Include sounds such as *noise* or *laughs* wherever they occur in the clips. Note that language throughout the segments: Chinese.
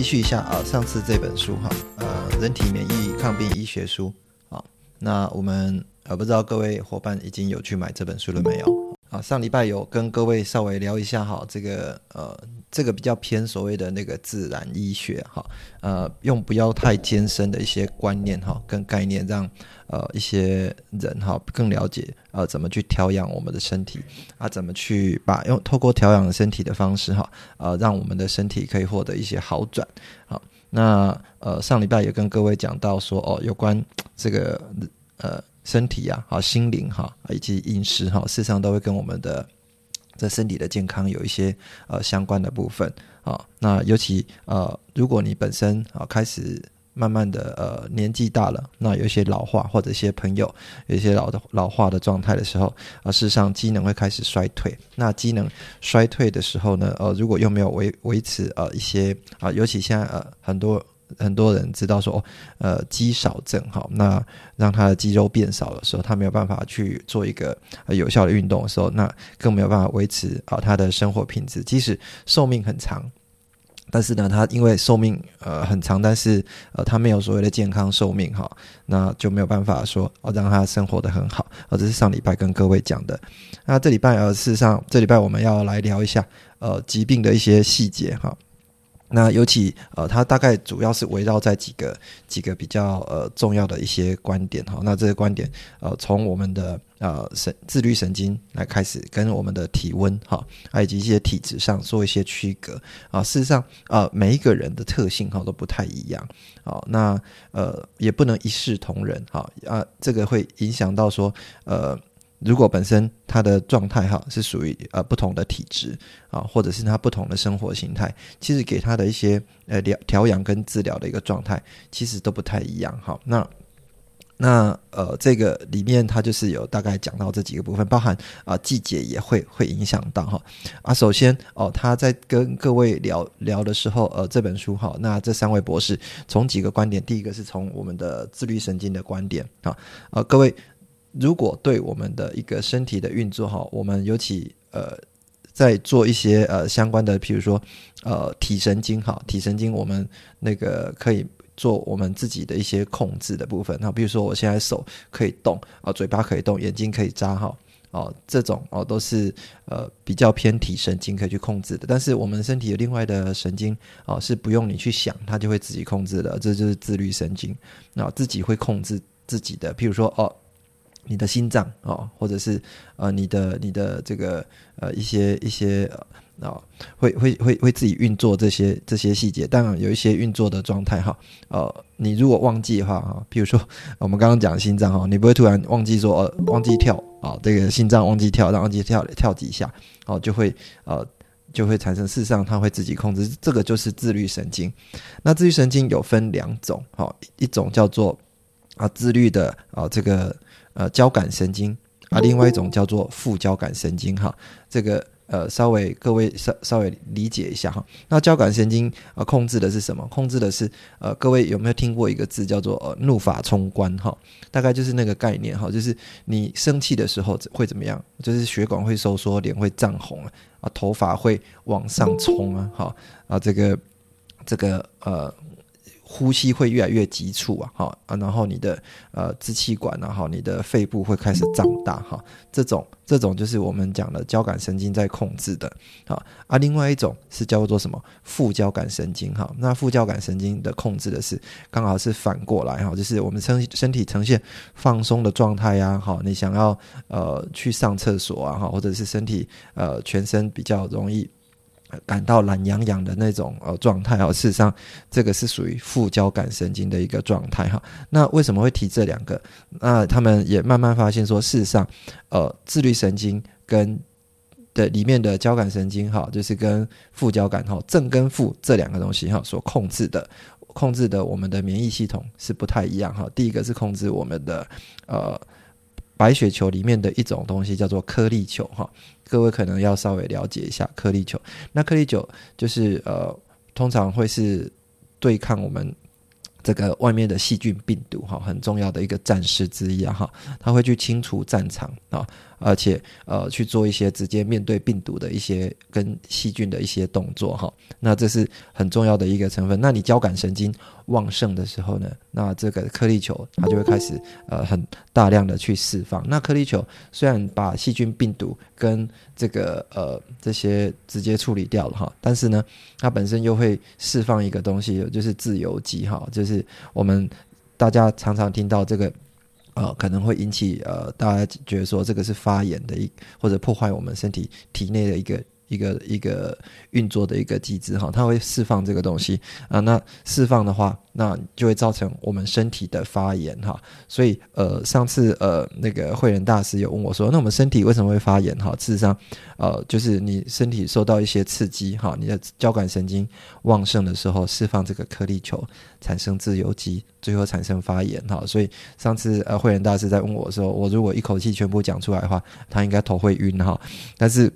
继续一下啊，上次这本书哈，呃，人体免疫抗病医学书啊，那我们呃不知道各位伙伴已经有去买这本书了没有？啊，上礼拜有跟各位稍微聊一下哈，这个呃，这个比较偏所谓的那个自然医学哈，呃，用不要太艰深的一些观念哈跟概念，让呃一些人哈更了解呃怎么去调养我们的身体啊，怎么去把用透过调养身体的方式哈，呃，让我们的身体可以获得一些好转。好，那呃上礼拜也跟各位讲到说哦，有关这个呃。身体呀，好心灵哈，以及饮食哈，事实上都会跟我们的这身体的健康有一些呃相关的部分啊。那尤其呃，如果你本身啊开始慢慢的呃年纪大了，那有一些老化或者一些朋友有一些老的老化的状态的时候啊，事实上机能会开始衰退。那机能衰退的时候呢，呃，如果又没有维维持呃一些啊，尤其现在呃很多。很多人知道说，呃，肌少症哈，那让他的肌肉变少的时候，他没有办法去做一个呃有效的运动的时候，那更没有办法维持啊他的生活品质。即使寿命很长，但是呢，他因为寿命呃很长，但是呃他没有所谓的健康寿命哈，那就没有办法说哦让他生活的很好。哦，这是上礼拜跟各位讲的。那这礼拜呃，事实上这礼拜我们要来聊一下呃疾病的一些细节哈。那尤其呃，它大概主要是围绕在几个几个比较呃重要的一些观点哈。那这些观点呃，从我们的呃神自律神经来开始，跟我们的体温哈，以及一些体质上做一些区隔啊。事实上呃，每一个人的特性哈都不太一样啊。那呃，也不能一视同仁哈啊，这个会影响到说呃。如果本身他的状态哈是属于呃不同的体质啊，或者是他不同的生活形态，其实给他的一些呃疗调养跟治疗的一个状态，其实都不太一样哈。那那呃这个里面它就是有大概讲到这几个部分，包含啊季节也会会影响到哈啊。首先哦他在跟各位聊聊的时候，呃这本书哈，那这三位博士从几个观点，第一个是从我们的自律神经的观点啊，呃各位。如果对我们的一个身体的运作哈，我们尤其呃在做一些呃相关的，譬如说呃体神经哈，体神经我们那个可以做我们自己的一些控制的部分。那比如说我现在手可以动啊，嘴巴可以动，眼睛可以眨哈，哦这种哦都是呃比较偏体神经可以去控制的。但是我们身体有另外的神经哦是不用你去想，它就会自己控制的，这就是自律神经，那自己会控制自己的。譬如说哦。你的心脏啊，或者是呃你的你的这个呃一些一些啊，会会会会自己运作这些这些细节。当然有一些运作的状态哈，呃，你如果忘记的话哈，比如说我们刚刚讲心脏哈，你不会突然忘记说呃忘记跳啊，这个心脏忘记跳，然后忘记跳跳几下，哦就会呃就会产生，事实上它会自己控制，这个就是自律神经。那自律神经有分两种，哈，一种叫做啊自律的啊这个。呃，交感神经啊，另外一种叫做副交感神经哈，这个呃，稍微各位稍稍微理解一下哈。那交感神经啊，控制的是什么？控制的是呃，各位有没有听过一个字叫做怒发冲冠哈？大概就是那个概念哈，就是你生气的时候会怎么样？就是血管会收缩，脸会涨红啊，啊，头发会往上冲啊，哈啊，这个这个呃。呼吸会越来越急促啊，哈啊，然后你的呃支气管啊，哈，你的肺部会开始胀大哈，这种这种就是我们讲的交感神经在控制的，好啊，另外一种是叫做什么副交感神经哈，那副交感神经的控制的是刚好是反过来哈，就是我们身身体呈现放松的状态呀，哈，你想要呃去上厕所啊，哈，或者是身体呃全身比较容易。感到懒洋洋的那种呃状态哦，事实上这个是属于副交感神经的一个状态哈。那为什么会提这两个？那他们也慢慢发现说，事实上，呃，自律神经跟的里面的交感神经哈，就是跟副交感哈，正跟负这两个东西哈所控制的，控制的我们的免疫系统是不太一样哈。第一个是控制我们的呃白血球里面的一种东西叫做颗粒球哈，各位可能要稍微了解一下颗粒球。那颗粒球就是呃通常会是对抗我们。这个外面的细菌、病毒，哈，很重要的一个战士之一啊，哈，他会去清除战场啊。而且，呃，去做一些直接面对病毒的一些跟细菌的一些动作，哈，那这是很重要的一个成分。那你交感神经旺盛的时候呢，那这个颗粒球它就会开始呃很大量的去释放。那颗粒球虽然把细菌、病毒跟这个呃这些直接处理掉了哈，但是呢，它本身又会释放一个东西，就是自由基哈，就是我们大家常常听到这个。呃，可能会引起呃，大家觉得说这个是发炎的一，或者破坏我们身体体内的一个。一个一个运作的一个机制哈，它会释放这个东西啊。那释放的话，那就会造成我们身体的发炎哈。所以呃，上次呃那个慧仁大师有问我说，那我们身体为什么会发炎哈？事实上，呃，就是你身体受到一些刺激哈，你的交感神经旺盛的时候，释放这个颗粒球，产生自由基，最后产生发炎哈。所以上次呃慧仁大师在问我的时候，我如果一口气全部讲出来的话，他应该头会晕哈。但是。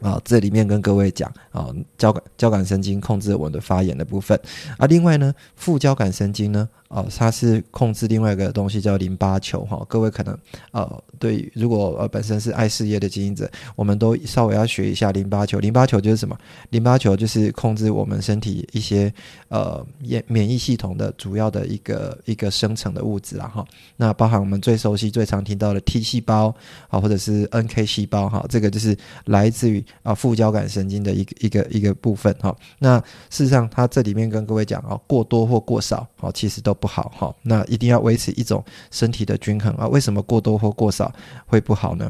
啊，这里面跟各位讲啊，交感交感神经控制我们的发炎的部分，啊，另外呢，副交感神经呢。哦，它是控制另外一个东西叫淋巴球哈。各位可能呃，对，如果呃本身是爱事业的经营者，我们都稍微要学一下淋巴球。淋巴球就是什么？淋巴球就是控制我们身体一些呃免免疫系统的主要的一个一个生成的物质啦哈。那包含我们最熟悉、最常听到的 T 细胞啊，或者是 NK 细胞哈，这个就是来自于啊副交感神经的一个一个一个部分哈。那事实上，它这里面跟各位讲啊，过多或过少啊，其实都。不好哈，那一定要维持一种身体的均衡啊。为什么过多或过少会不好呢？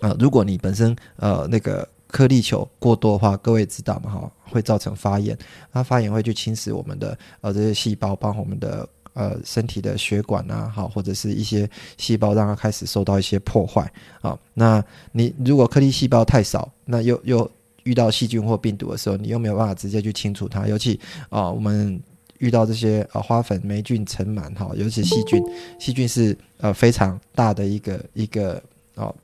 啊，如果你本身呃那个颗粒球过多的话，各位知道嘛哈，会造成发炎，那发炎会去侵蚀我们的呃这些细胞，包括我们的呃身体的血管啊，好或者是一些细胞让它开始受到一些破坏啊。那你如果颗粒细胞太少，那又又遇到细菌或病毒的时候，你又没有办法直接去清除它，尤其啊我们。遇到这些呃花粉霉菌尘螨哈，尤其细菌，细菌是呃非常大的一个一个哦。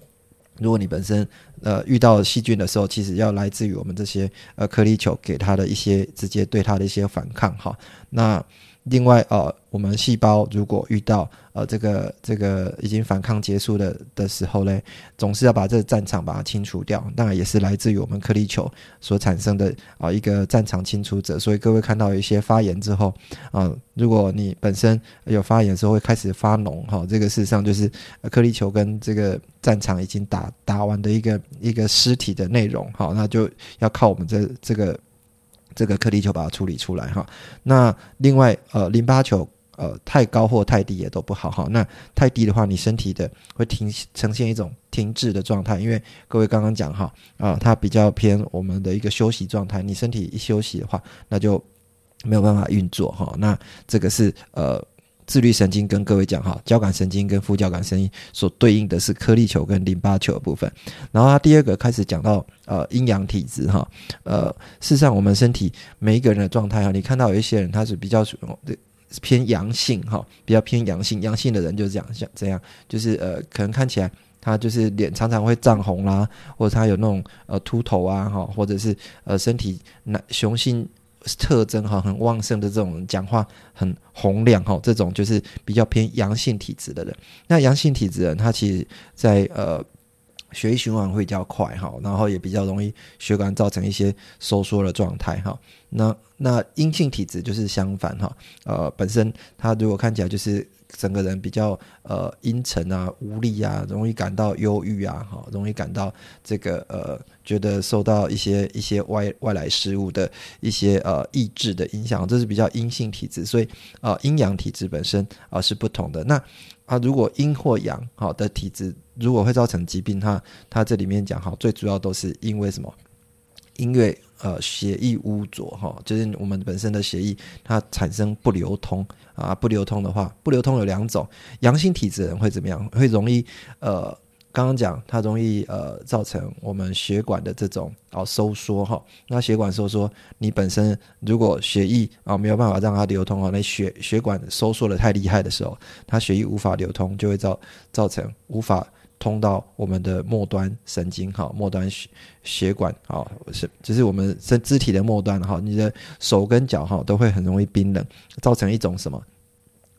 如果你本身呃遇到细菌的时候，其实要来自于我们这些呃颗粒球给它的一些直接对它的一些反抗哈。那另外呃，我们细胞如果遇到呃这个这个已经反抗结束的的时候嘞，总是要把这个战场把它清除掉。当然也是来自于我们颗粒球所产生的啊一个战场清除者。所以各位看到一些发炎之后啊，如果你本身有发炎的时候会开始发脓哈，这个事实上就是颗粒球跟这个战场已经打打完的一个一个尸体的内容好，那就要靠我们这这个。这个颗粒球把它处理出来哈，那另外呃淋巴球呃太高或太低也都不好哈，那太低的话你身体的会停呈现一种停滞的状态，因为各位刚刚讲哈啊它比较偏我们的一个休息状态，你身体一休息的话那就没有办法运作哈，那这个是呃。自律神经跟各位讲哈，交感神经跟副交感神经所对应的是颗粒球跟淋巴球的部分。然后他第二个开始讲到呃阴阳体质哈，呃事实上我们身体每一个人的状态哈，你看到有一些人他是比较偏阳性哈，比较偏阳性，阳性的人就是这样像这样，就是呃可能看起来他就是脸常常会涨红啦，或者他有那种呃秃头啊哈，或者是呃身体男雄性。特征哈，很旺盛的这种讲话很洪亮哈，这种就是比较偏阳性体质的人。那阳性体质人，他其实在呃血液循环会比较快哈，然后也比较容易血管造成一些收缩的状态哈。那那阴性体质就是相反哈，呃，本身他如果看起来就是。整个人比较呃阴沉啊、无力啊，容易感到忧郁啊，哈，容易感到这个呃，觉得受到一些一些外外来事物的一些呃意志的影响，这是比较阴性体质。所以啊，阴阳体质本身啊是不同的。那啊，如果阴或阳好的体质，如果会造成疾病，它它这里面讲哈，最主要都是因为什么？因为呃血液污浊哈，就是我们本身的血液它产生不流通。啊，不流通的话，不流通有两种，阳性体质的人会怎么样？会容易呃刚刚讲它容易呃造成我们血管的这种哦收缩哈。那血管收缩，你本身如果血液啊没有办法让它流通啊，那血血管收缩的太厉害的时候，它血液无法流通，就会造造成无法。通到我们的末端神经哈，末端血血管啊，是就是我们身肢体的末端哈，你的手跟脚哈都会很容易冰冷，造成一种什么？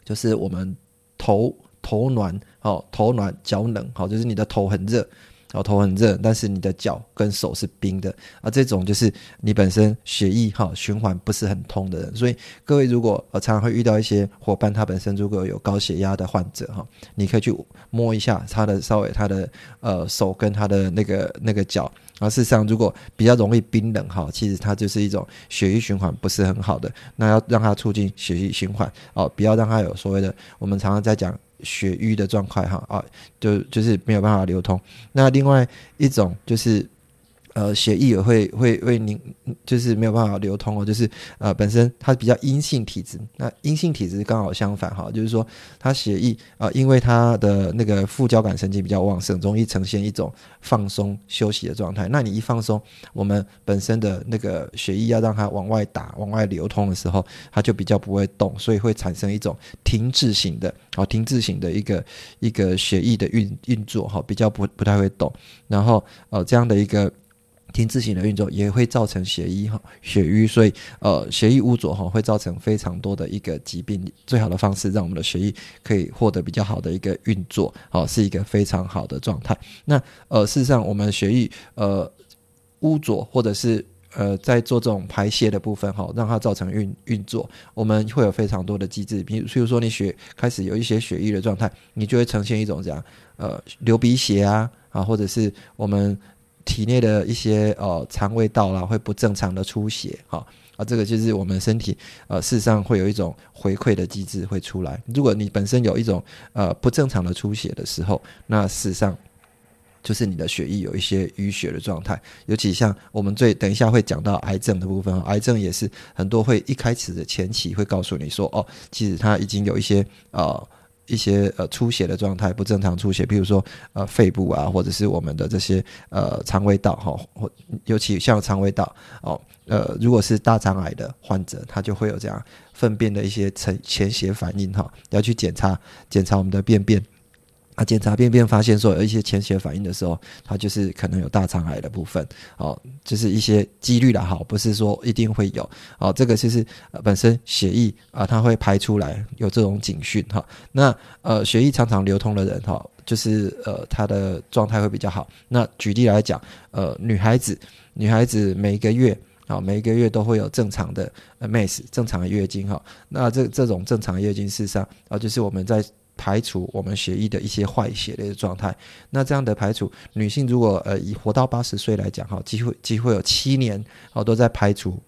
就是我们头头暖哦，头暖脚冷好，就是你的头很热。哦，头很热，但是你的脚跟手是冰的啊，这种就是你本身血液哈循环不是很通的人。所以各位如果呃常常会遇到一些伙伴，他本身如果有高血压的患者哈，你可以去摸一下他的稍微他的呃手跟他的那个那个脚啊，事实上如果比较容易冰冷哈，其实它就是一种血液循环不是很好的，那要让它促进血液循环哦，不要让它有所谓的我们常常在讲。血瘀的状况哈啊，就就是没有办法流通。那另外一种就是。呃，血液也会会会凝，就是没有办法流通哦。就是呃，本身它比较阴性体质，那阴性体质刚好相反哈，就是说它血液啊，因为它的那个副交感神经比较旺盛，容易呈现一种放松休息的状态。那你一放松，我们本身的那个血液要让它往外打、往外流通的时候，它就比较不会动，所以会产生一种停滞型的，好停滞型的一个一个血液的运运作哈，比较不不太会动。然后呃，这样的一个。停滞型的运作也会造成血瘀哈血瘀，所以呃血瘀污浊哈会造成非常多的一个疾病。最好的方式让我们的血液可以获得比较好的一个运作，哦是一个非常好的状态。那呃事实上我们血液呃污浊或者是呃在做这种排泄的部分哈，让它造成运运作，我们会有非常多的机制。比如譬如说你血开始有一些血瘀的状态，你就会呈现一种这样呃流鼻血啊啊，或者是我们。体内的一些呃肠胃道啦会不正常的出血，哈啊，这个就是我们身体呃事实上会有一种回馈的机制会出来。如果你本身有一种呃不正常的出血的时候，那事实上就是你的血液有一些淤血的状态。尤其像我们最等一下会讲到癌症的部分，癌症也是很多会一开始的前期会告诉你说，哦，其实它已经有一些呃。一些呃出血的状态，不正常出血，比如说呃肺部啊，或者是我们的这些呃肠胃道哈，或尤其像肠胃道哦，呃如果是大肠癌的患者，他就会有这样粪便的一些前前血反应哈，要去检查检查我们的便便。啊，检查便便发现说有一些潜血反应的时候，它就是可能有大肠癌的部分，哦，就是一些几率的哈，不是说一定会有，哦，这个就是本身血液啊，它会排出来有这种警讯哈。那呃，血液常常流通的人哈，就是呃，他的状态会比较好。那举例来讲，呃，女孩子，女孩子每一个月啊，每一个月都会有正常的 MS 正常的月经哈。那这这种正常月经事实上啊，就是我们在排除我们血液的一些坏血的一个状态，那这样的排除，女性如果呃以活到八十岁来讲哈，几乎几乎有七年哦都在排除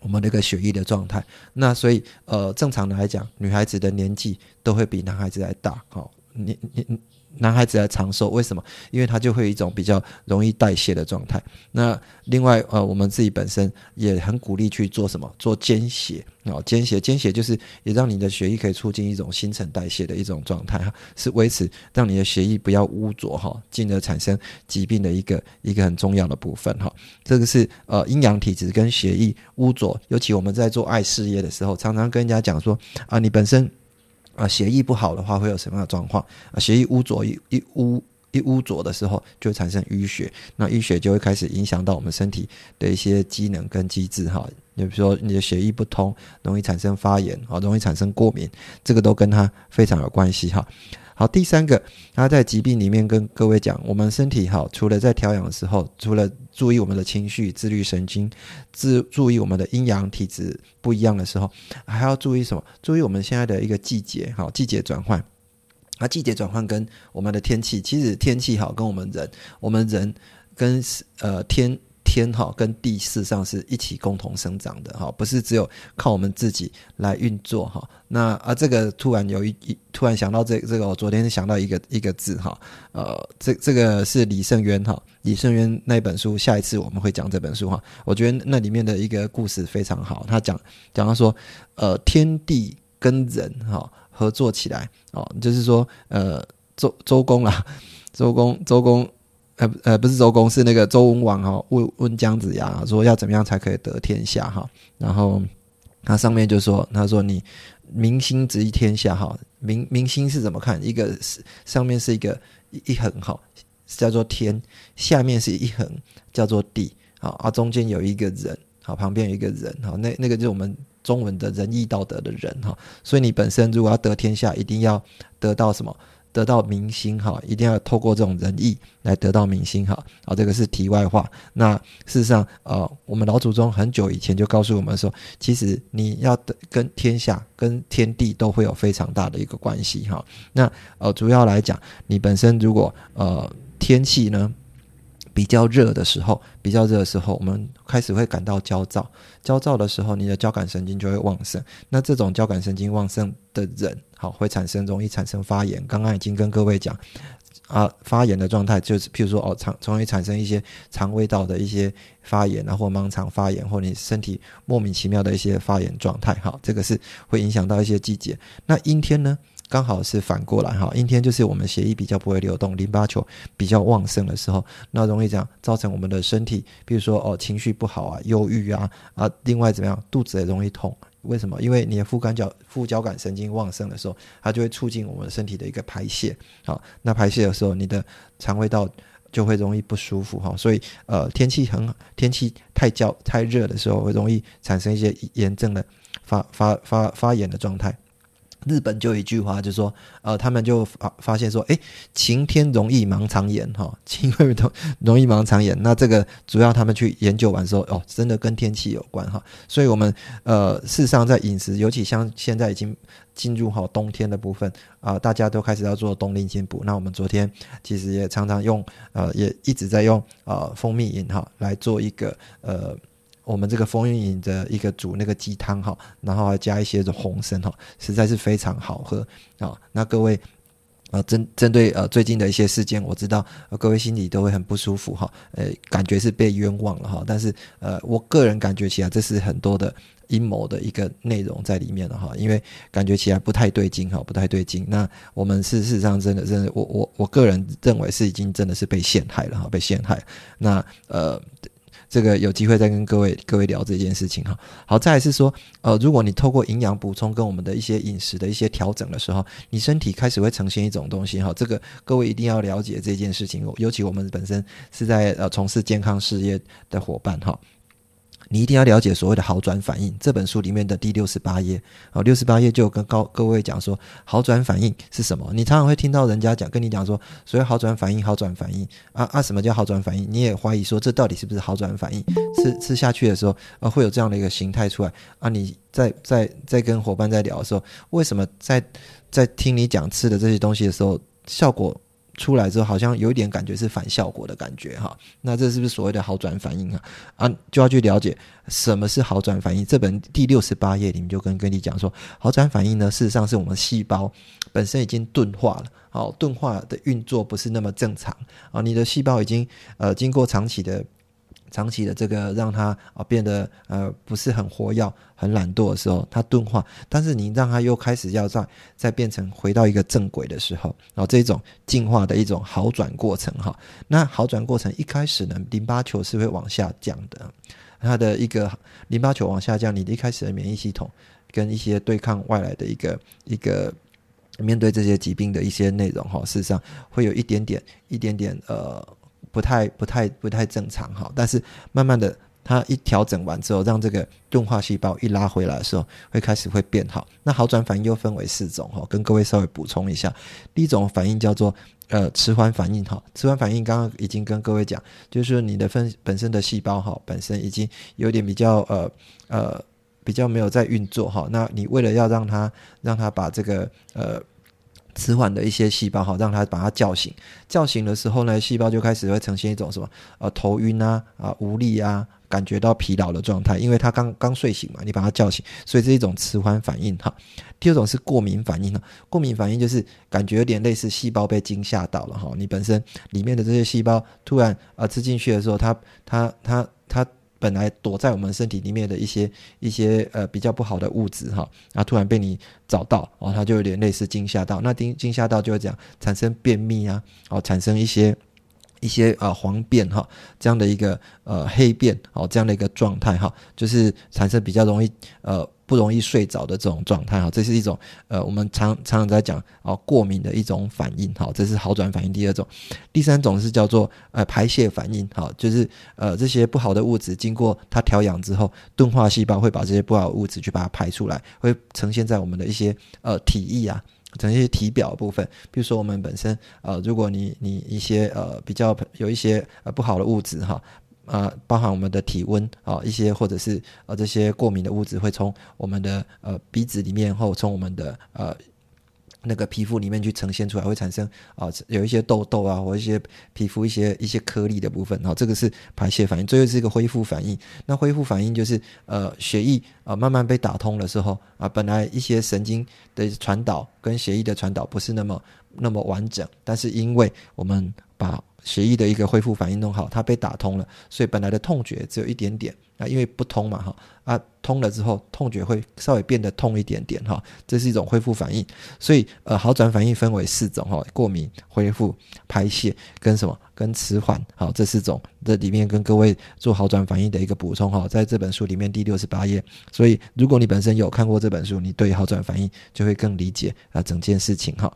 我们那个血液的状态，那所以呃正常的来讲，女孩子的年纪都会比男孩子来大，好，你你。男孩子来长寿，为什么？因为他就会有一种比较容易代谢的状态。那另外，呃，我们自己本身也很鼓励去做什么？做间血啊，间血，间血就是也让你的血液可以促进一种新陈代谢的一种状态哈，是维持让你的血液不要污浊哈，进而产生疾病的一个一个很重要的部分哈。这个是呃阴阳体质跟血液污浊，尤其我们在做爱事业的时候，常常跟人家讲说啊，你本身。啊，血液不好的话会有什么样的状况？啊，血液污浊一一污一污浊的时候，就会产生淤血，那淤血就会开始影响到我们身体的一些机能跟机制哈。你比如说你的血液不通，容易产生发炎啊，容易产生过敏，这个都跟它非常有关系哈。好，第三个，他在疾病里面跟各位讲，我们身体好，除了在调养的时候，除了注意我们的情绪、自律神经，自注意我们的阴阳体质不一样的时候，还要注意什么？注意我们现在的一个季节，好，季节转换。那季节转换跟我们的天气，其实天气好跟我们人，我们人跟呃天。天哈跟地事实上是一起共同生长的哈，不是只有靠我们自己来运作哈。那啊，这个突然有一一突然想到这这个，我昨天想到一个一个字哈，呃，这这个是李圣渊哈，李圣渊那本书，下一次我们会讲这本书哈。我觉得那里面的一个故事非常好，他讲讲到说，呃，天地跟人哈合作起来哦，就是说呃。周周公啊，周公周公，呃呃不是周公，是那个周文王哈，问问姜子牙说要怎么样才可以得天下哈，然后他上面就说他说你民心执一天下哈，民民心是怎么看？一个是上面是一个一横哈，叫做天，下面是一横叫做地，好啊中间有一个人，好旁边有一个人，好那那个就是我们。中文的仁义道德的人哈，所以你本身如果要得天下，一定要得到什么？得到民心哈，一定要透过这种仁义来得到民心哈。啊，这个是题外话。那事实上，呃，我们老祖宗很久以前就告诉我们说，其实你要得跟天下、跟天地都会有非常大的一个关系哈。那呃，主要来讲，你本身如果呃天气呢？比较热的时候，比较热的时候，我们开始会感到焦躁。焦躁的时候，你的交感神经就会旺盛。那这种交感神经旺盛的人，好，会产生容易产生发炎。刚刚已经跟各位讲，啊，发炎的状态就是，譬如说，哦，肠容易产生一些肠胃道的一些发炎啊，或盲肠发炎，或你身体莫名其妙的一些发炎状态。哈，这个是会影响到一些季节。那阴天呢？刚好是反过来哈，阴天就是我们血液比较不会流动，淋巴球比较旺盛的时候，那容易这样造成我们的身体，比如说哦情绪不好啊，忧郁啊啊，另外怎么样，肚子也容易痛，为什么？因为你的副感角副交感神经旺盛的时候，它就会促进我们身体的一个排泄，好，那排泄的时候，你的肠胃道就会容易不舒服哈，所以呃天气很天气太焦太热的时候，会容易产生一些炎症的发发发发炎的状态。日本就有一句话，就说，呃，他们就发发现说，诶，晴天容易盲肠炎，哈，*laughs* 晴会容容易盲肠炎。那这个主要他们去研究完说，哦，真的跟天气有关，哈。所以，我们呃，事实上在饮食，尤其像现在已经进入好冬天的部分啊，大家都开始要做冬令进补。那我们昨天其实也常常用，呃，也一直在用呃蜂蜜饮哈来做一个呃。我们这个风云饮的一个煮那个鸡汤哈，然后还加一些的红参哈，实在是非常好喝啊。那各位啊，针针对呃最近的一些事件，我知道各位心里都会很不舒服哈，呃，感觉是被冤枉了哈。但是呃，我个人感觉起来，这是很多的阴谋的一个内容在里面了哈，因为感觉起来不太对劲哈，不太对劲。那我们事实上真的真的，我我我个人认为是已经真的是被陷害了哈，被陷害。那呃。这个有机会再跟各位各位聊这件事情哈。好，再来是说，呃，如果你透过营养补充跟我们的一些饮食的一些调整的时候，你身体开始会呈现一种东西哈。这个各位一定要了解这件事情，尤其我们本身是在呃从事健康事业的伙伴哈。你一定要了解所谓的好转反应。这本书里面的第六十八页，哦，六十八页就跟高各位讲说，好转反应是什么？你常常会听到人家讲，跟你讲说，所谓好转反应，好转反应啊啊，什么叫好转反应？你也怀疑说，这到底是不是好转反应？吃吃下去的时候，啊，会有这样的一个形态出来啊？你在在在跟伙伴在聊的时候，为什么在在听你讲吃的这些东西的时候，效果？出来之后，好像有一点感觉是反效果的感觉哈，那这是不是所谓的好转反应啊？啊，就要去了解什么是好转反应。这本第六十八页里面就跟跟你讲说，好转反应呢，事实上是我们细胞本身已经钝化了，好，钝化的运作不是那么正常啊，你的细胞已经呃经过长期的。长期的这个让它啊变得呃不是很活跃、很懒惰的时候，它钝化；但是你让它又开始要再再变成回到一个正轨的时候，然后这种进化的一种好转过程哈。那好转过程一开始呢，淋巴球是会往下降的，它的一个淋巴球往下降，你一开始的免疫系统跟一些对抗外来的一个一个面对这些疾病的一些内容哈，事实上会有一点点一点点呃。不太不太不太正常哈，但是慢慢的，它一调整完之后，让这个钝化细胞一拉回来的时候，会开始会变好。那好转反应又分为四种哈，跟各位稍微补充一下。第一种反应叫做呃迟缓反应哈，迟缓反应刚刚已经跟各位讲，就是你的分本身的细胞哈，本身已经有点比较呃呃比较没有在运作哈，那你为了要让它让它把这个呃。迟缓的一些细胞哈，让它把它叫醒。叫醒的时候呢，细胞就开始会呈现一种什么？呃，头晕啊，啊，无力啊，感觉到疲劳的状态，因为它刚刚睡醒嘛，你把它叫醒，所以是一种迟缓反应哈。第二种是过敏反应哈，过敏反应就是感觉有点类似细胞被惊吓到了哈，你本身里面的这些细胞突然啊吃进去的时候，它它它它本来躲在我们身体里面的一些一些呃比较不好的物质哈，然后突然被你找到哦，它就有点类似惊吓到。那惊惊吓到就会讲产生便秘啊，哦，产生一些一些呃黄便哈这样的一个呃黑便哦这样的一个状态哈，就是产生比较容易呃。不容易睡着的这种状态哈，这是一种呃，我们常常常在讲哦，过敏的一种反应哈，这是好转反应。第二种，第三种是叫做呃排泄反应哈，就是呃这些不好的物质经过它调养之后，钝化细胞会把这些不好的物质去把它排出来，会呈现在我们的一些呃体液啊，呈现体表部分。比如说我们本身呃，如果你你一些呃比较有一些呃不好的物质哈。呃，包含我们的体温啊，一些或者是呃这些过敏的物质会从我们的呃鼻子里面或从我们的呃那个皮肤里面去呈现出来，会产生啊有一些痘痘啊或一些皮肤一些一些颗粒的部分，好，这个是排泄反应，最后是一个恢复反应。那恢复反应就是呃血液啊慢慢被打通的时候啊，本来一些神经的传导跟血液的传导不是那么那么完整，但是因为我们把血液的一个恢复反应弄好，它被打通了，所以本来的痛觉只有一点点啊，因为不通嘛哈啊，通了之后痛觉会稍微变得痛一点点哈，这是一种恢复反应。所以呃，好转反应分为四种哈：过敏、恢复、排泄跟什么？跟迟缓。好，这四种这里面跟各位做好转反应的一个补充哈，在这本书里面第六十八页。所以如果你本身有看过这本书，你对好转反应就会更理解啊整件事情哈。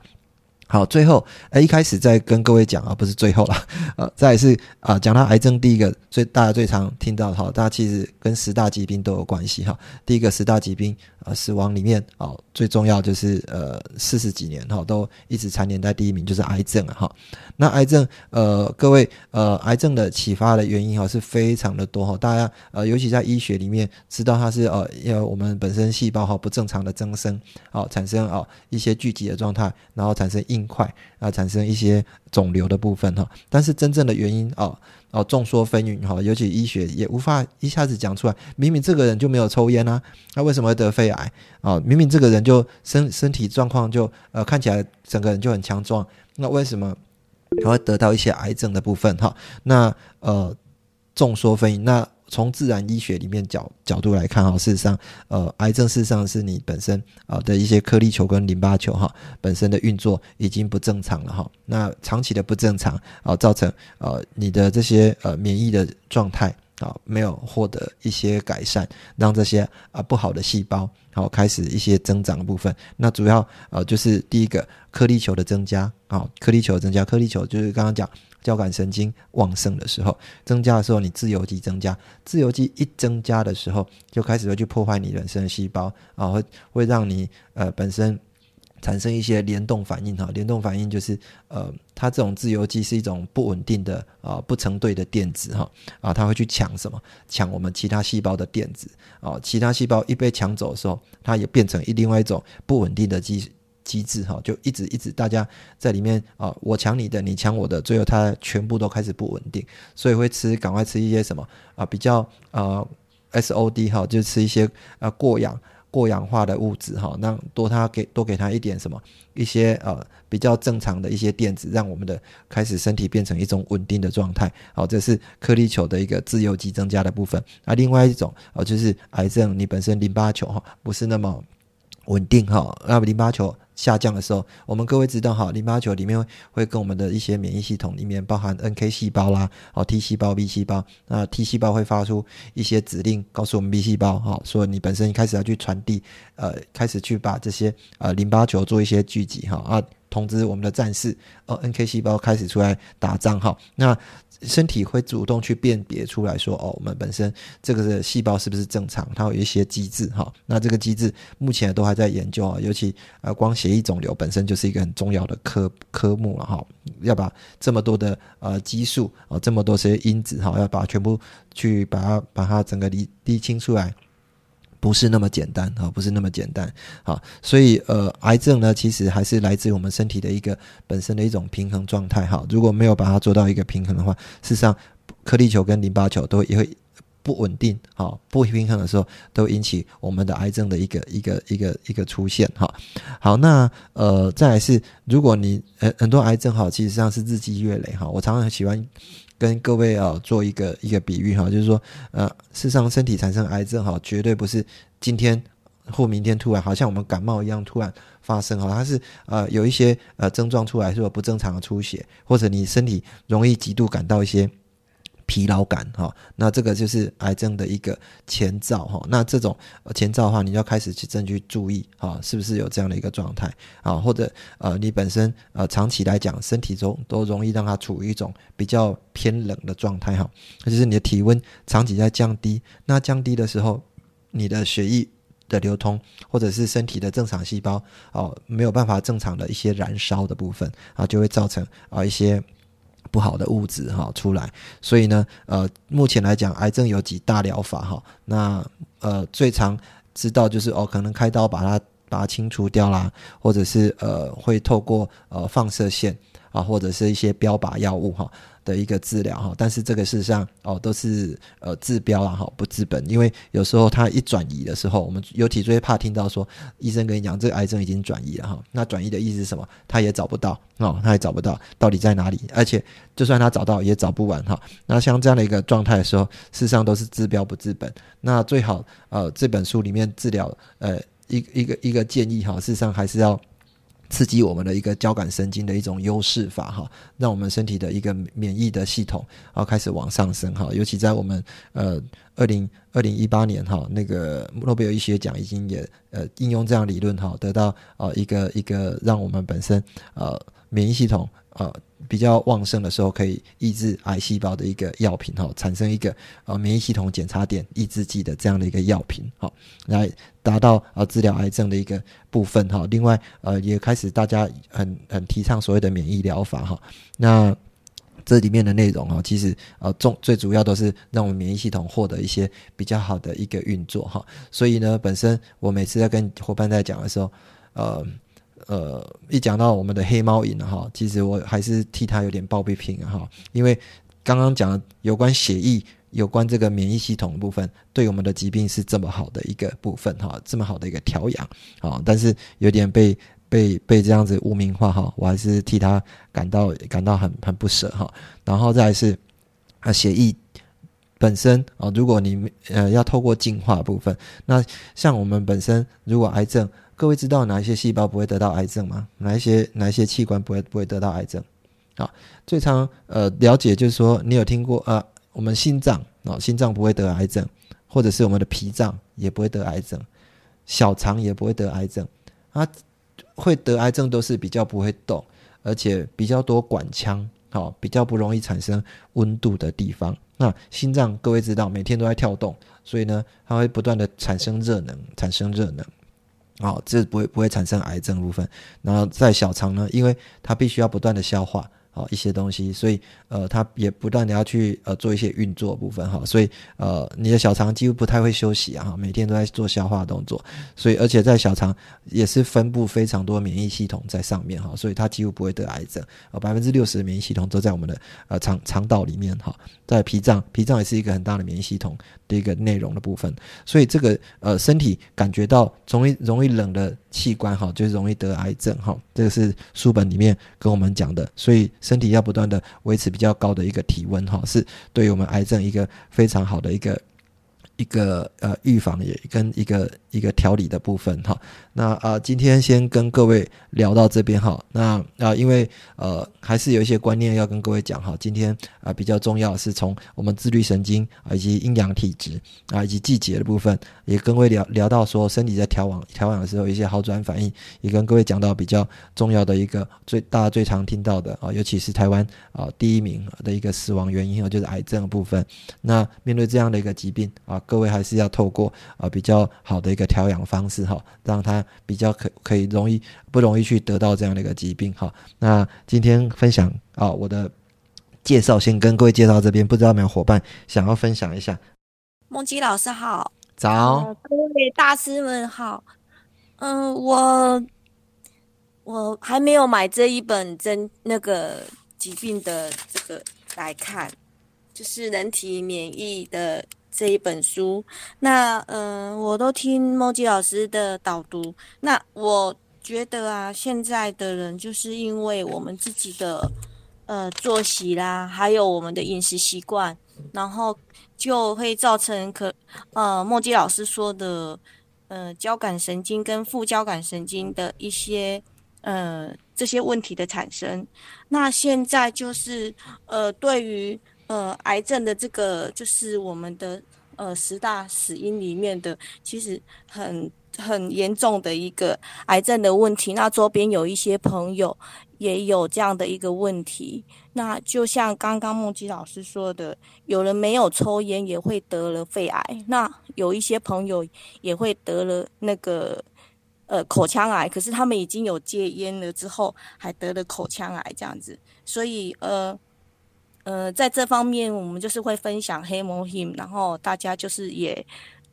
好，最后，呃，一开始在跟各位讲啊，不是最后了，*laughs* 呃，再是啊，讲到癌症，第一个最大家最常听到哈，大家其实跟十大疾病都有关系哈。第一个十大疾病啊，死亡里面啊，最重要就是呃，四十几年哈，都一直蝉联在第一名，就是癌症啊哈。那癌症，呃，各位，呃，癌症的启发的原因哈，是非常的多哈。大家呃，尤其在医学里面知道它是呃，要我们本身细胞哈不正常的增生，哦，产生哦一些聚集的状态，然后产生硬。块啊，产生一些肿瘤的部分哈，但是真正的原因哦哦众说纷纭哈，尤其医学也无法一下子讲出来。明明这个人就没有抽烟啊，那为什么会得肺癌啊？明明这个人就身身体状况就呃看起来整个人就很强壮，那为什么他会得到一些癌症的部分哈？那呃众说纷纭那。从自然医学里面角角度来看哈，事实上，呃，癌症事实上是你本身啊的一些颗粒球跟淋巴球哈本身的运作已经不正常了哈。那长期的不正常啊，造成呃你的这些呃免疫的状态啊没有获得一些改善，让这些啊不好的细胞好开始一些增长的部分。那主要呃就是第一个颗粒球的增加啊，颗粒球增加，颗粒球就是刚刚讲。交感神经旺盛的时候，增加的时候，你自由基增加，自由基一增加的时候，就开始会去破坏你本身的细胞啊，会会让你呃本身产生一些联动反应哈。联动反应就是呃，它这种自由基是一种不稳定的啊不成对的电子哈啊，它会去抢什么？抢我们其他细胞的电子啊，其他细胞一被抢走的时候，它也变成一另外一种不稳定的基。机制哈，就一直一直大家在里面啊，我抢你的，你抢我的，最后它全部都开始不稳定，所以会吃赶快吃一些什么啊，比较呃 SOD 哈，就吃一些呃过氧过氧化的物质哈，让多它给多给它一点什么一些呃比较正常的一些电子，让我们的开始身体变成一种稳定的状态。好，这是颗粒球的一个自由基增加的部分。啊，另外一种啊就是癌症，你本身淋巴球哈不是那么稳定哈，那淋巴球。下降的时候，我们各位知道哈，淋巴球里面会跟我们的一些免疫系统里面包含 NK 细胞啦，哦 T 细胞、B 细胞，那 T 细胞会发出一些指令，告诉我们 B 细胞哈，说你本身开始要去传递，呃，开始去把这些呃淋巴球做一些聚集哈啊，通知我们的战士，哦 NK 细胞开始出来打仗哈，那。身体会主动去辨别出来说，哦，我们本身这个的细胞是不是正常？它有一些机制哈。那这个机制目前都还在研究啊。尤其呃，光血液肿瘤本身就是一个很重要的科科目了哈。要把这么多的呃激素啊，这么多些因子哈，要把全部去把它把它整个理理清出来。不是那么简单啊，不是那么简单啊，所以呃，癌症呢，其实还是来自我们身体的一个本身的一种平衡状态哈。如果没有把它做到一个平衡的话，事实上，颗粒球跟淋巴球都也会不稳定哈，不平衡的时候，都引起我们的癌症的一个一个一个一个出现哈。好，那呃，再来是，如果你呃很多癌症哈，其实上是日积月累哈。我常常喜欢。跟各位啊做一个一个比喻哈，就是说呃，事实上身体产生癌症哈，绝对不是今天或明天突然，好像我们感冒一样突然发生哈，它是呃有一些呃症状出来，是不正常的出血，或者你身体容易极度感到一些。疲劳感哈，那这个就是癌症的一个前兆哈。那这种前兆的话，你要开始去正去注意哈，是不是有这样的一个状态啊？或者呃，你本身呃长期来讲，身体中都容易让它处于一种比较偏冷的状态哈，那就是你的体温长期在降低。那降低的时候，你的血液的流通，或者是身体的正常细胞哦，没有办法正常的一些燃烧的部分啊，就会造成啊一些。不好的物质哈出来，所以呢，呃，目前来讲，癌症有几大疗法哈。那呃，最常知道就是哦，可能开刀把它把它清除掉啦，或者是呃，会透过呃放射线啊，或者是一些标靶药物哈。的一个治疗哈，但是这个事实上哦都是呃治标啊哈不治本，因为有时候它一转移的时候，我们有体最怕听到说医生跟你讲这个癌症已经转移了哈，那转移的意思是什么？他也找不到哦，他也找不到到底在哪里，而且就算他找到也找不完哈。那像这样的一个状态的时候，事实上都是治标不治本。那最好呃这本书里面治疗呃一一个一个建议哈，事实上还是要。刺激我们的一个交感神经的一种优势法哈，让我们身体的一个免疫的系统啊开始往上升哈。尤其在我们呃二零二零一八年哈，那个诺贝尔医学奖已经也呃应用这样理论哈，得到啊一个一个让我们本身呃免疫系统啊。比较旺盛的时候，可以抑制癌细胞的一个药品哈，产生一个呃免疫系统检查点抑制剂的这样的一个药品哈，来达到呃治疗癌症的一个部分哈。另外呃也开始大家很很提倡所谓的免疫疗法哈。那这里面的内容哈，其实呃重最主要都是让我们免疫系统获得一些比较好的一个运作哈。所以呢，本身我每次在跟伙伴在讲的时候，呃。呃，一讲到我们的黑猫饮哈，其实我还是替他有点抱不平哈，因为刚刚讲有关血液、有关这个免疫系统的部分，对我们的疾病是这么好的一个部分哈，这么好的一个调养啊，但是有点被被被这样子污名化哈，我还是替他感到感到很很不舍哈。然后再是啊，血液本身啊，如果你呃要透过进化部分，那像我们本身如果癌症。各位知道哪一些细胞不会得到癌症吗？哪一些哪一些器官不会不会得到癌症？啊，最常呃了解就是说，你有听过呃，我们心脏啊，心脏不会得癌症，或者是我们的脾脏也不会得癌症，小肠也不会得癌症，啊，会得癌症都是比较不会动，而且比较多管腔，好，比较不容易产生温度的地方。那心脏各位知道，每天都在跳动，所以呢，它会不断的产生热能，产生热能。好，这不会不会产生癌症部分。然后在小肠呢，因为它必须要不断的消化。好一些东西，所以呃，它也不断的要去呃做一些运作部分哈，所以呃，你的小肠几乎不太会休息啊，每天都在做消化动作，所以而且在小肠也是分布非常多免疫系统在上面哈，所以它几乎不会得癌症，呃，百分之六十的免疫系统都在我们的呃肠肠道里面哈，在脾脏，脾脏也是一个很大的免疫系统的一个内容的部分，所以这个呃身体感觉到容易容易冷的器官哈，就容易得癌症哈，这个是书本里面跟我们讲的，所以。身体要不断的维持比较高的一个体温，哈，是对于我们癌症一个非常好的一个一个呃预防也跟一个一个调理的部分，哈。那啊，今天先跟各位聊到这边哈。那啊，因为呃，还是有一些观念要跟各位讲哈。今天啊，比较重要是从我们自律神经啊，以及阴阳体质啊，以及季节的部分，也跟各位聊聊到说，身体在调养调养的时候一些好转反应，也跟各位讲到比较重要的一个最大家最常听到的啊，尤其是台湾啊第一名的一个死亡原因啊，就是癌症的部分。那面对这样的一个疾病啊，各位还是要透过啊比较好的一个调养方式哈，让他。比较可可以容易不容易去得到这样的一个疾病哈。那今天分享啊，我的介绍先跟各位介绍这边，不知道有没有伙伴想要分享一下？梦吉老师好，早，各位大师们好。嗯，我我还没有买这一本真那个疾病的这个来看，就是人体免疫的。这一本书，那嗯，我都听莫吉老师的导读。那我觉得啊，现在的人就是因为我们自己的呃作息啦，还有我们的饮食习惯，然后就会造成可呃莫基老师说的呃交感神经跟副交感神经的一些呃这些问题的产生。那现在就是呃对于呃癌症的这个就是我们的呃十大死因里面的，其实很。很严重的一个癌症的问题，那周边有一些朋友也有这样的一个问题。那就像刚刚梦吉老师说的，有人没有抽烟也会得了肺癌，那有一些朋友也会得了那个呃口腔癌，可是他们已经有戒烟了之后，还得了口腔癌这样子。所以呃呃，在这方面我们就是会分享黑魔 him，然后大家就是也。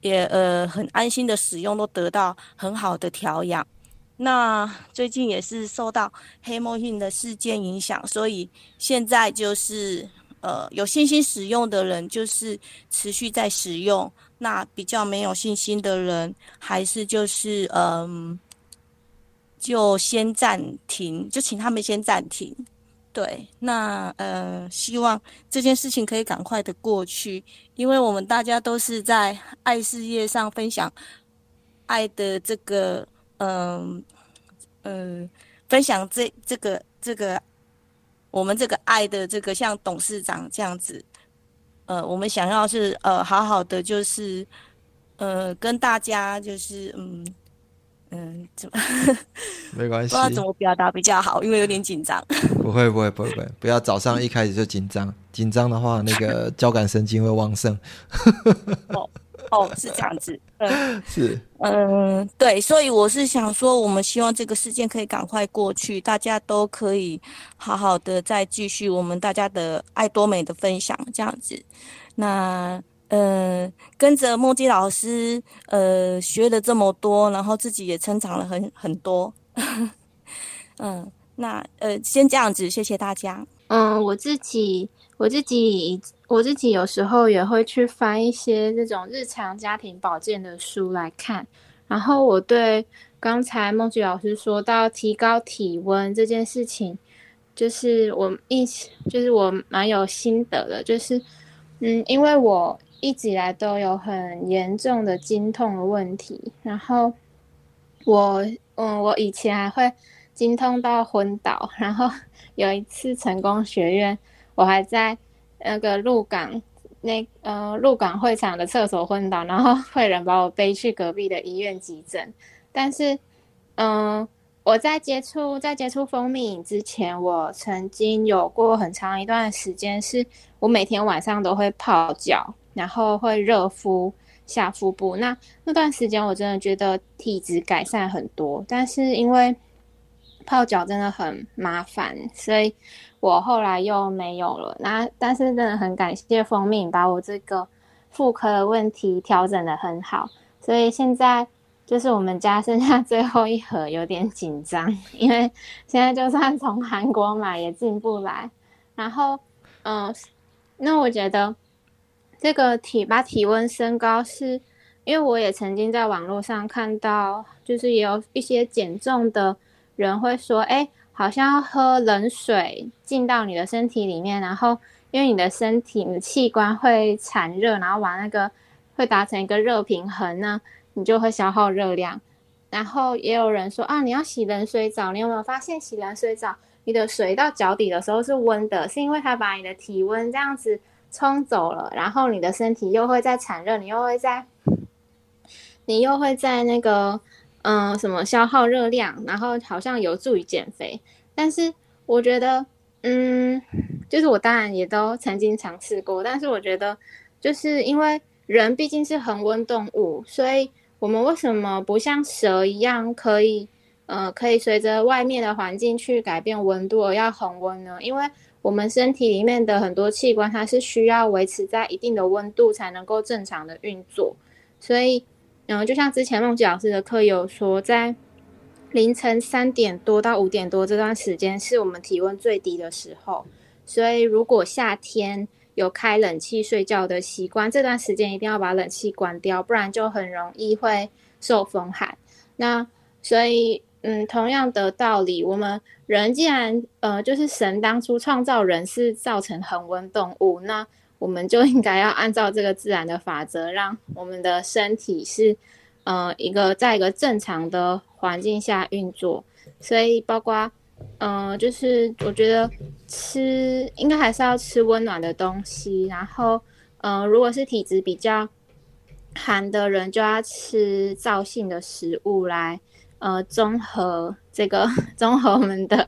也呃很安心的使用，都得到很好的调养。那最近也是受到黑魔性的事件影响，所以现在就是呃有信心使用的人就是持续在使用，那比较没有信心的人还是就是嗯就先暂停，就请他们先暂停。对，那呃，希望这件事情可以赶快的过去，因为我们大家都是在爱事业上分享爱的这个，嗯嗯，分享这这个这个我们这个爱的这个，像董事长这样子，呃，我们想要是呃好好的，就是呃跟大家就是嗯。嗯，怎么？*laughs* 没关系。不知道怎么表达比较好，因为有点紧张。*laughs* 不会，不会，不会，不会，不要早上一开始就紧张。紧张的话，那个交感神经会旺盛。*laughs* 哦，哦，是这样子。嗯，是。嗯，对，所以我是想说，我们希望这个事件可以赶快过去，大家都可以好好的再继续我们大家的爱多美的分享，这样子。那。嗯，跟着莫基老师，呃，学了这么多，然后自己也成长了很很多。*laughs* 嗯，那呃，先这样子，谢谢大家。嗯，我自己，我自己，我自己有时候也会去翻一些这种日常家庭保健的书来看。然后我对刚才梦吉老师说到提高体温这件事情，就是我一，就是我蛮有心得的，就是嗯，因为我。一直以来都有很严重的经痛的问题，然后我，嗯，我以前还会经痛到昏倒，然后 *laughs* 有一次成功学院，我还在那个鹿港那呃鹿港会场的厕所昏倒，然后 *laughs* 会人把我背去隔壁的医院急诊，但是，嗯，我在接触在接触蜂蜜饮之前，我曾经有过很长一段时间，是我每天晚上都会泡脚。然后会热敷下腹部，那那段时间我真的觉得体质改善很多，但是因为泡脚真的很麻烦，所以我后来又没有了。那但是真的很感谢蜂蜜把我这个妇科的问题调整的很好，所以现在就是我们家剩下最后一盒，有点紧张，因为现在就算从韩国买也进不来。然后，嗯，那我觉得。这个体把体温升高，是因为我也曾经在网络上看到，就是也有一些减重的人会说，哎，好像要喝冷水进到你的身体里面，然后因为你的身体你的器官会产热，然后往那个会达成一个热平衡呢，你就会消耗热量。然后也有人说啊，你要洗冷水澡，你有没有发现洗冷水澡，你的水到脚底的时候是温的，是因为它把你的体温这样子。冲走了，然后你的身体又会在产热，你又会在，你又会在那个，嗯，什么消耗热量，然后好像有助于减肥。但是我觉得，嗯，就是我当然也都曾经尝试过，但是我觉得，就是因为人毕竟是恒温动物，所以我们为什么不像蛇一样可以，呃，可以随着外面的环境去改变温度而要恒温呢？因为我们身体里面的很多器官，它是需要维持在一定的温度才能够正常的运作。所以，嗯，就像之前梦吉老师的课有说，在凌晨三点多到五点多这段时间是我们体温最低的时候。所以，如果夏天有开冷气睡觉的习惯，这段时间一定要把冷气关掉，不然就很容易会受风寒。那所以。嗯，同样的道理，我们人既然呃，就是神当初创造人是造成恒温动物，那我们就应该要按照这个自然的法则，让我们的身体是呃一个在一个正常的环境下运作。所以包括嗯，就是我觉得吃应该还是要吃温暖的东西，然后嗯，如果是体质比较寒的人，就要吃燥性的食物来。呃，综合这个 *laughs* 综合我们的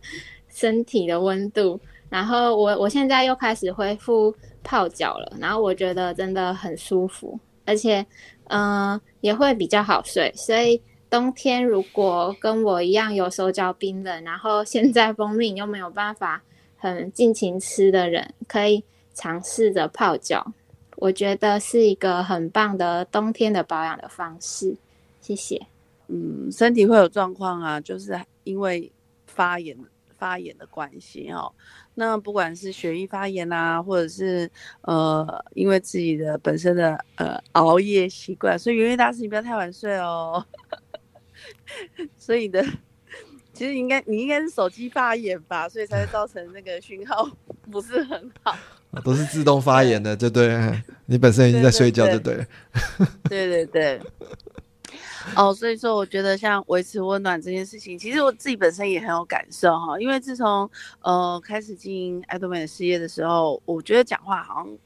身体的温度，然后我我现在又开始恢复泡脚了，然后我觉得真的很舒服，而且嗯也会比较好睡。所以冬天如果跟我一样有手脚冰冷，然后现在蜂蜜又没有办法很尽情吃的人，可以尝试着泡脚，我觉得是一个很棒的冬天的保养的方式。谢谢。嗯，身体会有状况啊，就是因为发炎发炎的关系哦。那不管是血液发炎啊，或者是呃，因为自己的本身的呃熬夜习惯，所以圆圆大师你不要太晚睡哦。*laughs* 所以的，其实应该你应该是手机发炎吧，所以才会造成那个讯号 *laughs* 不是很好。*laughs* 都是自动发炎的，对对？你本身已经在睡觉，对对？对对对。*laughs* 哦，所以说我觉得像维持温暖这件事情，其实我自己本身也很有感受哈。因为自从呃开始经营爱多美的事业的时候，我觉得讲话好像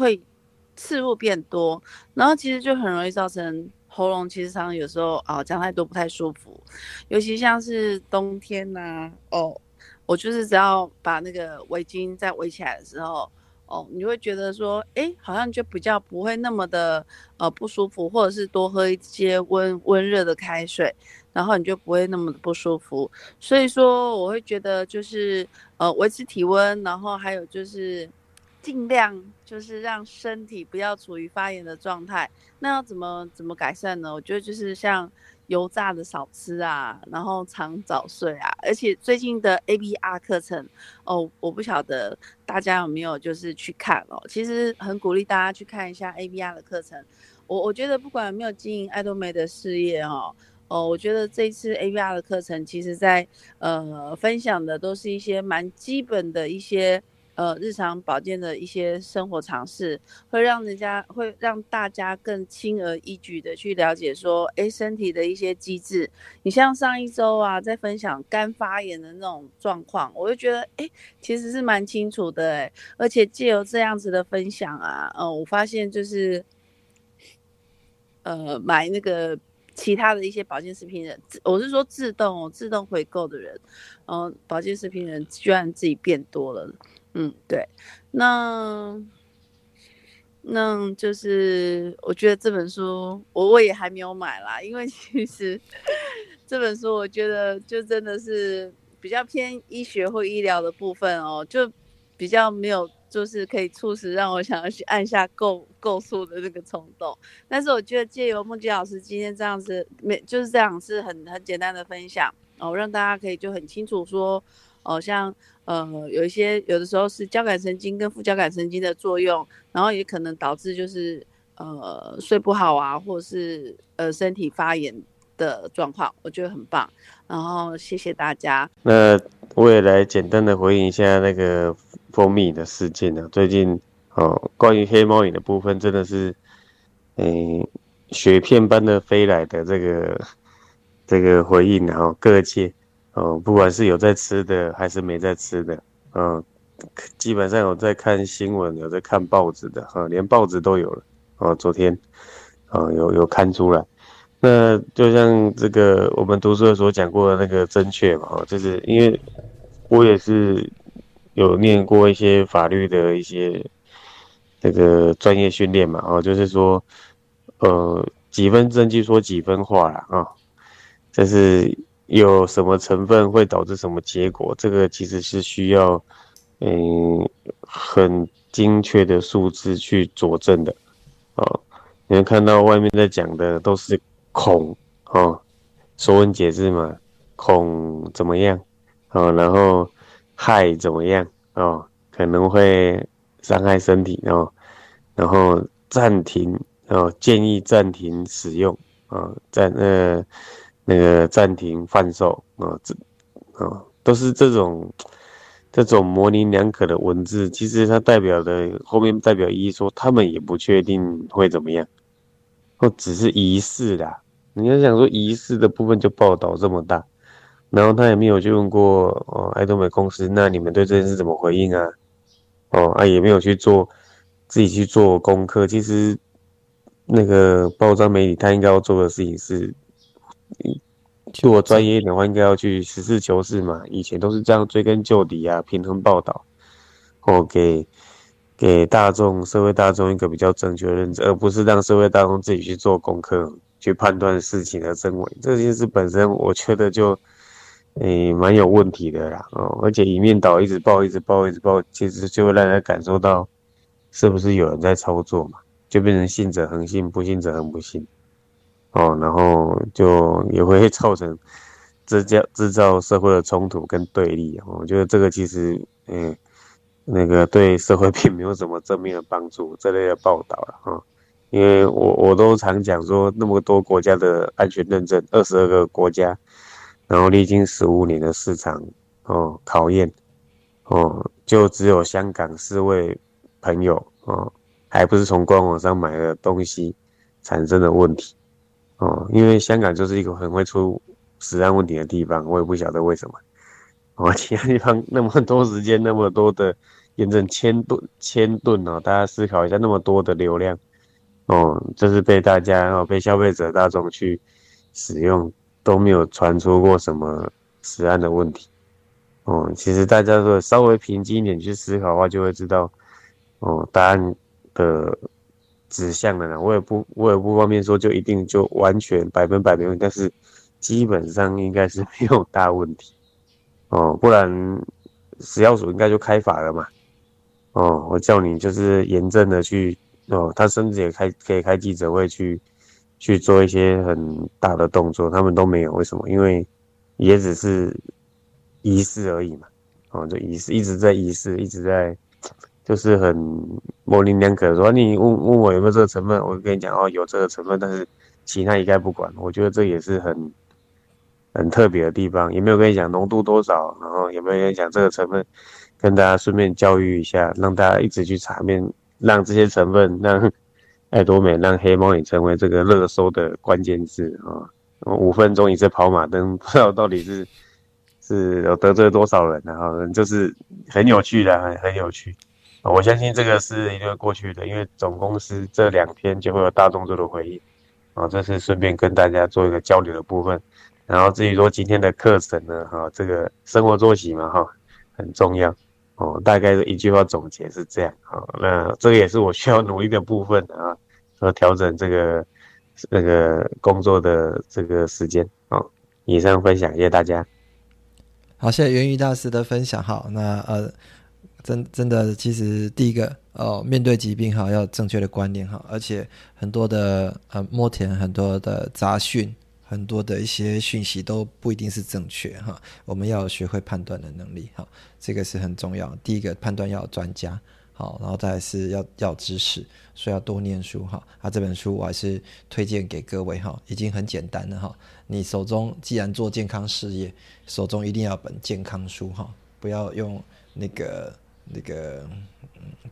会次数变多，然后其实就很容易造成喉咙其实常有时候啊讲太多不太舒服，尤其像是冬天呐，哦，我就是只要把那个围巾再围起来的时候。哦，你会觉得说，哎，好像就比较不会那么的呃不舒服，或者是多喝一些温温热的开水，然后你就不会那么的不舒服。所以说，我会觉得就是呃维持体温，然后还有就是尽量就是让身体不要处于发炎的状态。那要怎么怎么改善呢？我觉得就是像。油炸的少吃啊，然后常早睡啊，而且最近的 ABR 课程哦，我不晓得大家有没有就是去看哦，其实很鼓励大家去看一下 ABR 的课程。我我觉得不管有没有经营爱多美的事业哦，哦，我觉得这一次 ABR 的课程，其实在呃分享的都是一些蛮基本的一些。呃，日常保健的一些生活常识，会让人家会让大家更轻而易举的去了解说，哎，身体的一些机制。你像上一周啊，在分享肝发炎的那种状况，我就觉得，哎，其实是蛮清楚的，哎，而且借由这样子的分享啊，呃，我发现就是，呃，买那个其他的一些保健食品人，我是说自动自动回购的人，嗯，保健食品人居然自己变多了。嗯，对，那那就是我觉得这本书我我也还没有买啦，因为其实这本书我觉得就真的是比较偏医学或医疗的部分哦，就比较没有就是可以促使让我想要去按下购购书的这个冲动。但是我觉得借由梦吉老师今天这样子，没就是这样是很很简单的分享哦，让大家可以就很清楚说哦，像。呃，有一些有的时候是交感神经跟副交感神经的作用，然后也可能导致就是呃睡不好啊，或者是呃身体发炎的状况，我觉得很棒。然后谢谢大家。那我也来简单的回应一下那个蜂蜜的事件呢。最近哦，关于黑猫眼的部分，真的是嗯雪片般的飞来的这个这个回应，然后各界。哦，不管是有在吃的还是没在吃的，嗯，基本上有在看新闻，有在看报纸的，哈，连报纸都有了。哦，昨天，啊，有有看出来。那就像这个我们读书的时候讲过的那个正确嘛，哦，就是因为我也是有念过一些法律的一些这个专业训练嘛，哦，就是说，呃，几分证据说几分话了啊，这是。有什么成分会导致什么结果？这个其实是需要，嗯，很精确的数字去佐证的。哦，你们看到外面在讲的都是恐，哦，说文解字嘛，恐怎么样？哦，然后害怎么样？哦，可能会伤害身体哦，然后暂停，哦，建议暂停使用，啊，在呃。那个暂停贩售啊，这啊都是这种这种模棱两可的文字，其实它代表的后面代表意义说他们也不确定会怎么样，或只是疑似啦。你要想说疑似的部分就报道这么大，然后他也没有去问过哦爱多美公司，那你们对这件事怎么回应啊？哦啊也没有去做自己去做功课，其实。那个报章媒体，他应该要做的事情是，如果专业一点的话，应该要去实事求是嘛。以前都是这样追根究底啊，平衡报道，或给给大众、社会大众一个比较正确的认知，而不是让社会大众自己去做功课，去判断事情的真伪。这件事本身，我觉得就诶蛮有问题的啦。哦，而且一面倒一直报、一直报、一直报，其实就会让人感受到是不是有人在操作嘛。就变成信者恒信，不信者恒不信，哦，然后就也会造成制造制造社会的冲突跟对立。我觉得这个其实，嗯，那个对社会并没有什么正面的帮助。这类的报道了哈，因为我我都常讲说，那么多国家的安全认证，二十二个国家，然后历经十五年的市场哦考验，哦，就只有香港四位朋友哦。还不是从官网上买的东西产生的问题哦，因为香港就是一个很会出实案问题的地方，我也不晓得为什么哦，*laughs* 其他地方那么多时间，那么多的验证千吨千吨哦，大家思考一下，那么多的流量哦，这是被大家哦被消费者大众去使用都没有传出过什么实案的问题哦，其实大家说稍微平静一点去思考的话，就会知道哦答案。的指向的呢，我也不，我也不方便说就一定就完全百分百没问题，但是基本上应该是没有大问题哦，不然食药署应该就开罚了嘛，哦，我叫你就是严正的去哦，他甚至也开可以开记者会去去做一些很大的动作，他们都没有，为什么？因为也只是仪式而已嘛，哦，就仪式一直在仪式，一直在。就是很模棱两可，说你问问我有没有这个成分，我跟你讲哦，有这个成分，但是其他一概不管。我觉得这也是很很特别的地方，也没有跟你讲浓度多少，然后也没有跟你讲这个成分，跟大家顺便教育一下，让大家一直去查面，让这些成分让爱多美让黑猫也成为这个热搜的关键字啊！五分钟一次跑马灯，不知道到底是是有得罪多少人，然后就是很有趣的，很很有趣。我相信这个是一定会过去的，因为总公司这两天就会有大动作的回应，啊，这是顺便跟大家做一个交流的部分。然后至于说今天的课程呢，哈，这个生活作息嘛，哈，很重要，哦，大概的一句话总结是这样，好，那这个也是我需要努力的部分啊，和调整这个那个工作的这个时间，好，以上分享，谢谢大家。好，谢谢元宇大师的分享，好，那呃。真真的，其实第一个哦，面对疾病哈，要正确的观念哈，而且很多的呃，摸田很多的杂讯，很多的一些讯息都不一定是正确哈，我们要学会判断的能力哈，这个是很重要。第一个判断要专家好，然后再是要要知识，所以要多念书哈。啊，这本书我还是推荐给各位哈，已经很简单了哈。你手中既然做健康事业，手中一定要本健康书哈，不要用那个。那个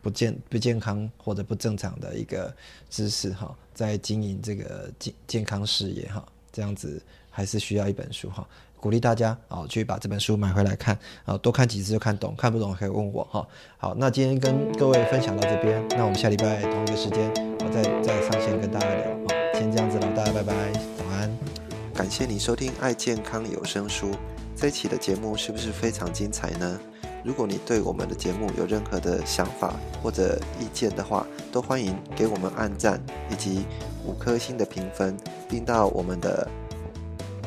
不健不健康或者不正常的一个知识哈，在经营这个健健康事业哈，这样子还是需要一本书哈，鼓励大家啊去把这本书买回来看啊，多看几次就看懂，看不懂可以问我哈。好，那今天跟各位分享到这边，那我们下礼拜同一个时间我再再上线跟大家聊啊，先这样子了，大家拜拜，早安，感谢你收听爱健康有声书，这一期的节目是不是非常精彩呢？如果你对我们的节目有任何的想法或者意见的话，都欢迎给我们按赞以及五颗星的评分，并到我们的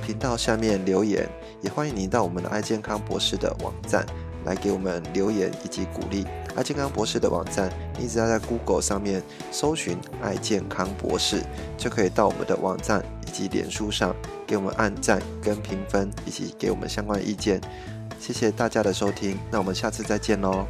频道下面留言。也欢迎您到我们的爱健康博士的网站来给我们留言以及鼓励。爱健康博士的网站，你只要在 Google 上面搜寻“爱健康博士”，就可以到我们的网站以及脸书上给我们按赞跟评分，以及给我们相关意见。谢谢大家的收听，那我们下次再见喽。